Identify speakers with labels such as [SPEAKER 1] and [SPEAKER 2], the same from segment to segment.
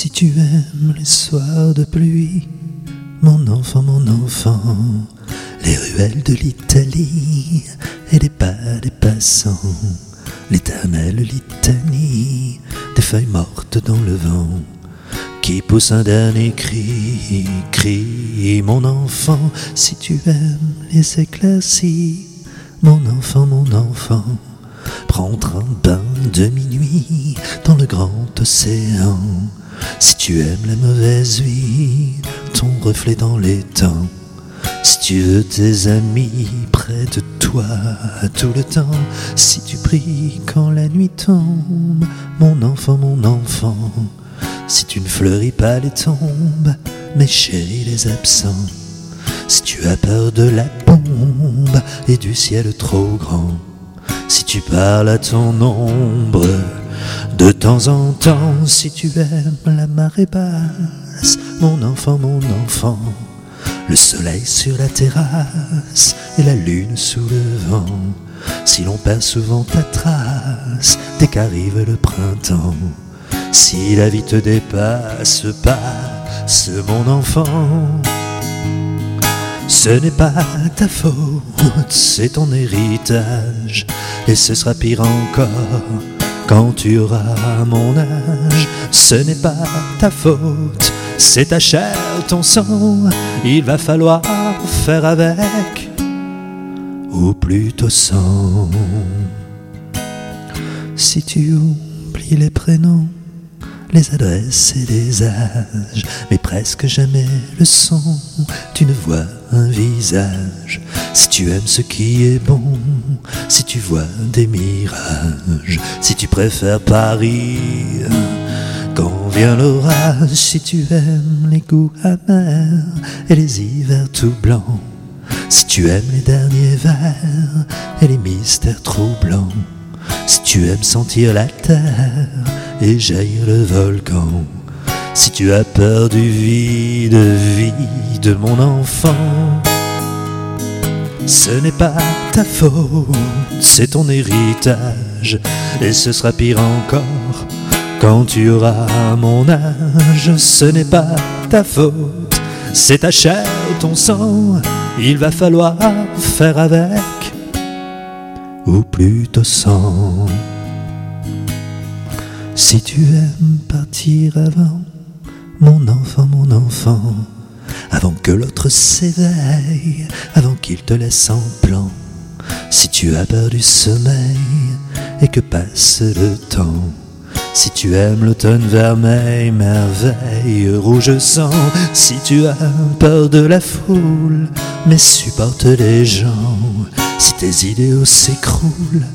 [SPEAKER 1] Si tu aimes les soirs de pluie, mon enfant, mon enfant, les ruelles de l'Italie et les pas des passants, l'éternelle litanie des feuilles mortes dans le vent, qui pousse un dernier cri, cri, mon enfant, si tu aimes les éclaircies, mon enfant, mon enfant, prendre un bain de minuit dans le grand océan. Si tu aimes la mauvaise vie, ton reflet dans les temps. Si tu veux tes amis près de toi tout le temps, si tu pries quand la nuit tombe, mon enfant, mon enfant, si tu ne fleuris pas les tombes, mais chéris les absents, si tu as peur de la bombe et du ciel trop grand, si tu parles à ton ombre, de temps en temps, si tu aimes la marée basse, mon enfant, mon enfant, le soleil sur la terrasse et la lune sous le vent, si l'on perd souvent ta trace dès qu'arrive le printemps, si la vie te dépasse, passe, mon enfant. Ce n'est pas ta faute, c'est ton héritage, et ce sera pire encore quand tu auras mon âge. Ce n'est pas ta faute, c'est ta chair, ton sang, il va falloir faire avec, ou plutôt sans. Si tu oublies les prénoms, les adresses et les âges, mais presque jamais le son tu ne vois un visage. Si tu aimes ce qui est bon, si tu vois des mirages, si tu préfères Paris quand vient l'orage, si tu aimes les goûts amers et les hivers tout blancs, si tu aimes les derniers vers et les mystères troublants, si tu aimes sentir la terre et jaillir le volcan, si tu as peur du vide, vide, mon enfant, ce n'est pas ta faute, c'est ton héritage, et ce sera pire encore quand tu auras mon âge. Ce n'est pas ta faute, c'est ta chair, ton sang, il va falloir faire avec, ou plutôt sans. Si tu aimes partir avant, mon enfant, mon enfant, avant que l'autre s'éveille, avant qu'il te laisse en plan, si tu as peur du sommeil et que passe le temps, si tu aimes l'automne vermeil, merveille, rouge sang, si tu as peur de la foule, mais supporte les gens, si tes idéaux s'écroulent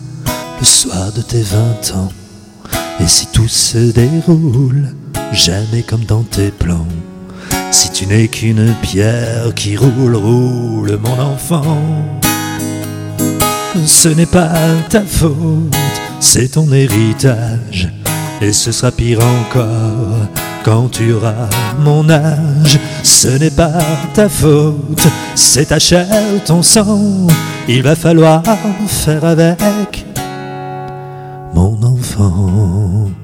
[SPEAKER 1] le soir de tes vingt ans, et si tout se déroule jamais comme dans tes plans, si tu n'es qu'une pierre qui roule, roule mon enfant, ce n'est pas ta faute, c'est ton héritage, et ce sera pire encore quand tu auras mon âge. Ce n'est pas ta faute, c'est ta chair, ton sang, il va falloir faire avec mon enfant. そ。